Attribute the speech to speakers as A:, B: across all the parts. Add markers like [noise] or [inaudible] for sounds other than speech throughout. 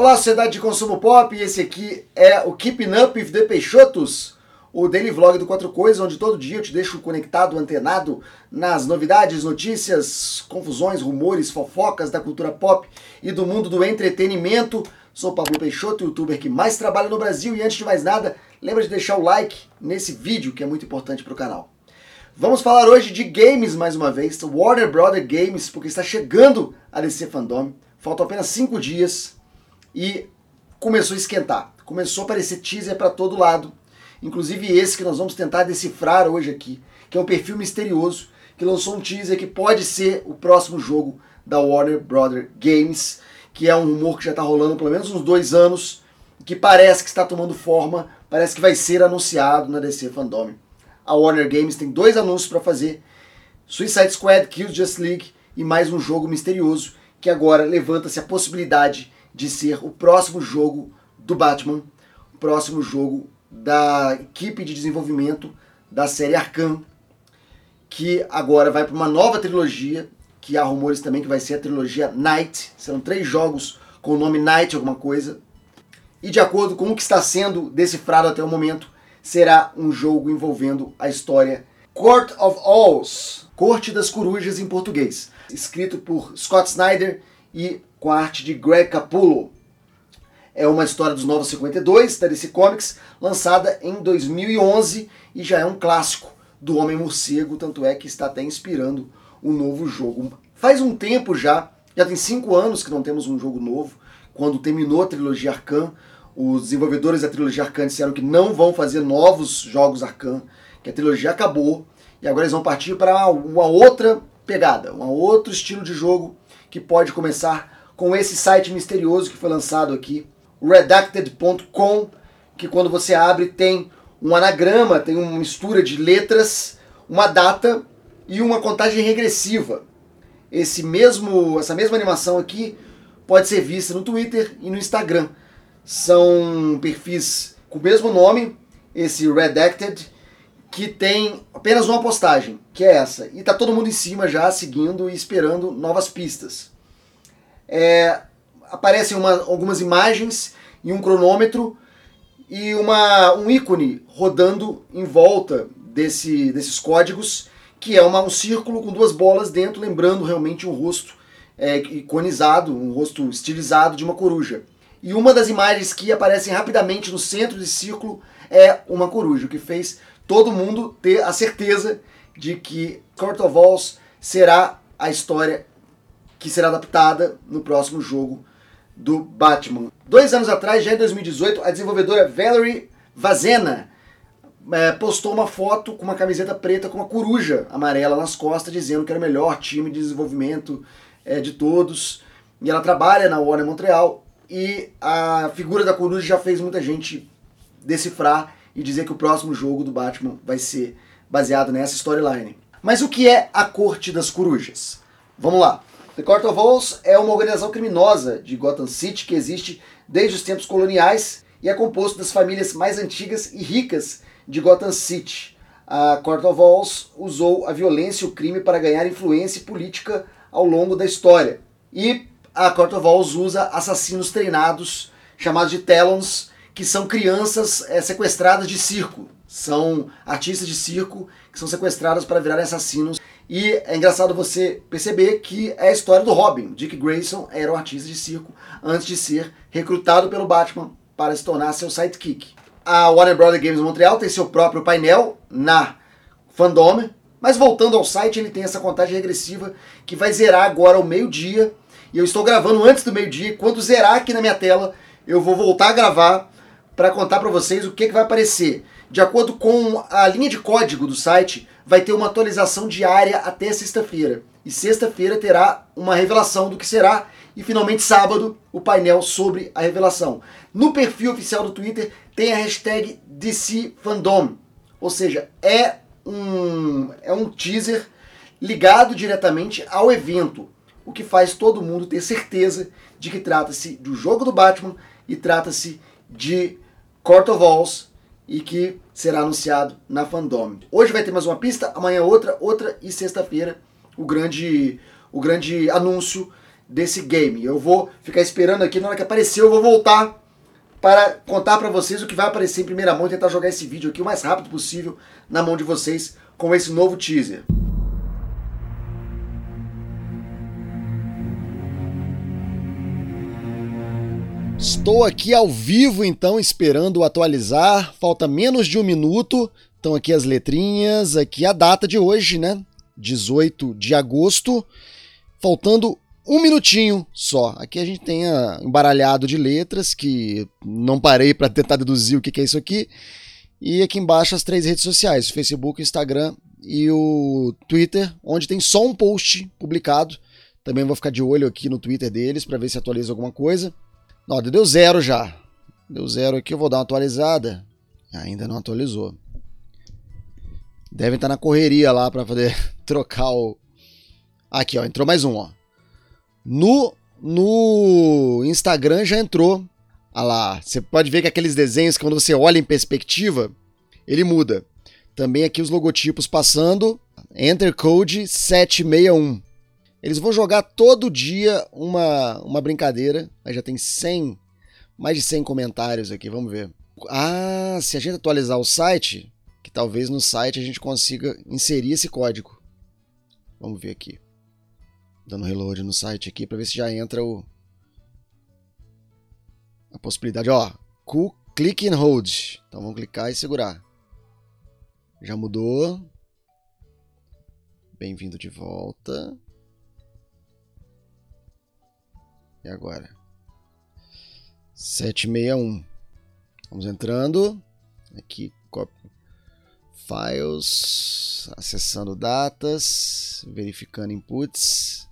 A: Olá, sociedade de consumo pop, esse aqui é o Keeping Up with the Peixotos, o daily vlog do Quatro Coisas, onde todo dia eu te deixo conectado, antenado nas novidades, notícias, confusões, rumores, fofocas da cultura pop e do mundo do entretenimento. Sou Pablo Peixoto, youtuber que mais trabalha no Brasil e antes de mais nada, lembra de deixar o like nesse vídeo que é muito importante para o canal. Vamos falar hoje de games mais uma vez, Warner Brother Games, porque está chegando a DC Fandom. Faltam apenas 5 dias e começou a esquentar. Começou a aparecer teaser para todo lado. Inclusive esse que nós vamos tentar decifrar hoje aqui, que é um perfil misterioso que lançou um teaser que pode ser o próximo jogo da Warner Brother Games, que é um rumor que já está rolando pelo menos uns dois anos, que parece que está tomando forma, parece que vai ser anunciado na DC Fandom. A Warner Games tem dois anúncios para fazer: Suicide Squad, Kill Just League e mais um jogo misterioso que agora levanta-se a possibilidade de ser o próximo jogo do Batman, o próximo jogo da equipe de desenvolvimento da série Arkham, que agora vai para uma nova trilogia, que há rumores também que vai ser a trilogia Night. Serão três jogos com o nome Night alguma coisa. E de acordo com o que está sendo decifrado até o momento, será um jogo envolvendo a história Court of Owls, Corte das Corujas em português, escrito por Scott Snyder e com a arte de Greg Capullo. É uma história dos Novos 52 da DC Comics, lançada em 2011 e já é um clássico do Homem Morcego, tanto é que está até inspirando um novo jogo. Faz um tempo já, já tem cinco anos que não temos um jogo novo. Quando terminou a trilogia Arkham, os desenvolvedores da trilogia Arkham disseram que não vão fazer novos jogos Arkham, que a trilogia acabou e agora eles vão partir para uma outra pegada, um outro estilo de jogo que pode começar com esse site misterioso que foi lançado aqui, redacted.com, que quando você abre tem um anagrama, tem uma mistura de letras, uma data e uma contagem regressiva. Esse mesmo, essa mesma animação aqui pode ser vista no Twitter e no Instagram. São perfis com o mesmo nome, esse Redacted, que tem apenas uma postagem, que é essa. E tá todo mundo em cima já seguindo e esperando novas pistas. É, aparecem uma, algumas imagens e um cronômetro e uma, um ícone rodando em volta desse, desses códigos, que é uma, um círculo com duas bolas dentro, lembrando realmente um rosto é, iconizado, um rosto estilizado de uma coruja. E uma das imagens que aparecem rapidamente no centro desse círculo é uma coruja, o que fez todo mundo ter a certeza de que Court of Owls será a história que será adaptada no próximo jogo do Batman. Dois anos atrás, já em 2018, a desenvolvedora Valerie Vazena é, postou uma foto com uma camiseta preta com uma coruja amarela nas costas, dizendo que era o melhor time de desenvolvimento é, de todos. E ela trabalha na Warner Montreal e a figura da coruja já fez muita gente decifrar e dizer que o próximo jogo do Batman vai ser baseado nessa storyline. Mas o que é a Corte das Corujas? Vamos lá. The Court of Owls é uma organização criminosa de Gotham City que existe desde os tempos coloniais e é composto das famílias mais antigas e ricas de Gotham City. A Court of Owls usou a violência e o crime para ganhar influência política ao longo da história. E a Court of Owls usa assassinos treinados, chamados de Talons, que são crianças é, sequestradas de circo. São artistas de circo que são sequestradas para virarem assassinos. E é engraçado você perceber que é a história do Robin. Dick Grayson era um artista de circo antes de ser recrutado pelo Batman para se tornar seu sidekick. A Warner Brothers Games Montreal tem seu próprio painel na Fandom, mas voltando ao site, ele tem essa contagem regressiva que vai zerar agora ao meio-dia. E eu estou gravando antes do meio-dia. Quando zerar aqui na minha tela, eu vou voltar a gravar para contar para vocês o que, que vai aparecer. De acordo com a linha de código do site, vai ter uma atualização diária até sexta-feira. E sexta-feira terá uma revelação do que será. E finalmente sábado, o painel sobre a revelação. No perfil oficial do Twitter tem a hashtag DCFandom. Ou seja, é um, é um teaser ligado diretamente ao evento. O que faz todo mundo ter certeza de que trata-se do jogo do Batman e trata-se de Court of Owls e que será anunciado na Fandom. Hoje vai ter mais uma pista, amanhã outra, outra e sexta-feira o grande, o grande anúncio desse game. Eu vou ficar esperando aqui, na hora que aparecer eu vou voltar para contar para vocês o que vai aparecer em primeira mão e tentar jogar esse vídeo aqui o mais rápido possível na mão de vocês com esse novo teaser. Estou aqui ao vivo então esperando atualizar. Falta menos de um minuto. Então aqui as letrinhas, aqui a data de hoje, né? 18 de agosto. Faltando um minutinho só. Aqui a gente tem a embaralhado de letras que não parei para tentar deduzir o que é isso aqui. E aqui embaixo as três redes sociais: Facebook, Instagram e o Twitter, onde tem só um post publicado. Também vou ficar de olho aqui no Twitter deles para ver se atualiza alguma coisa. Deu zero já. Deu zero aqui, eu vou dar uma atualizada. Ainda não atualizou. Devem estar na correria lá para poder [laughs] trocar o. Aqui, ó, entrou mais um, ó. No, no Instagram já entrou. Ah lá, você pode ver que aqueles desenhos quando você olha em perspectiva, ele muda. Também aqui os logotipos passando. Enter Code 761. Eles vão jogar todo dia uma, uma brincadeira. Aí já tem 100, mais de 100 comentários aqui, vamos ver. Ah, se a gente atualizar o site, que talvez no site a gente consiga inserir esse código. Vamos ver aqui. Dando reload no site aqui para ver se já entra o a possibilidade, ó, click and hold. Então vamos clicar e segurar. Já mudou. Bem-vindo de volta. E agora? 761. Vamos entrando. Aqui, Files, acessando datas, verificando inputs.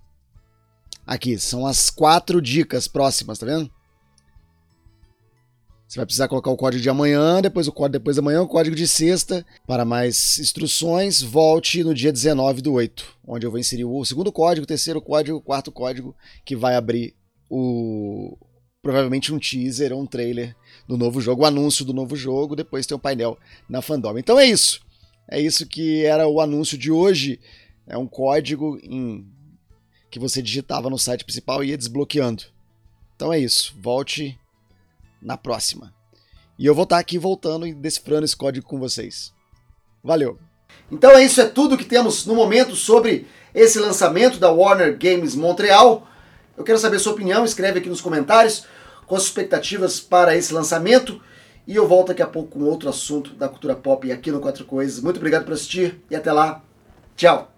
A: Aqui, são as quatro dicas próximas, tá vendo? Você vai precisar colocar o código de amanhã, depois o código depois da manhã, o código de sexta. Para mais instruções, volte no dia 19 do 8, onde eu vou inserir o segundo código, o terceiro código, o quarto código, que vai abrir o provavelmente um teaser ou um trailer do novo jogo, o anúncio do novo jogo, depois tem o painel na fandom. Então é isso. É isso que era o anúncio de hoje. É um código em... que você digitava no site principal e ia desbloqueando. Então é isso. Volte na próxima. E eu vou estar aqui voltando e decifrando esse código com vocês. Valeu! Então é isso, é tudo que temos no momento sobre esse lançamento da Warner Games Montreal. Eu quero saber sua opinião, escreve aqui nos comentários com as expectativas para esse lançamento. E eu volto daqui a pouco com outro assunto da cultura pop aqui no Quatro Coisas. Muito obrigado por assistir e até lá. Tchau!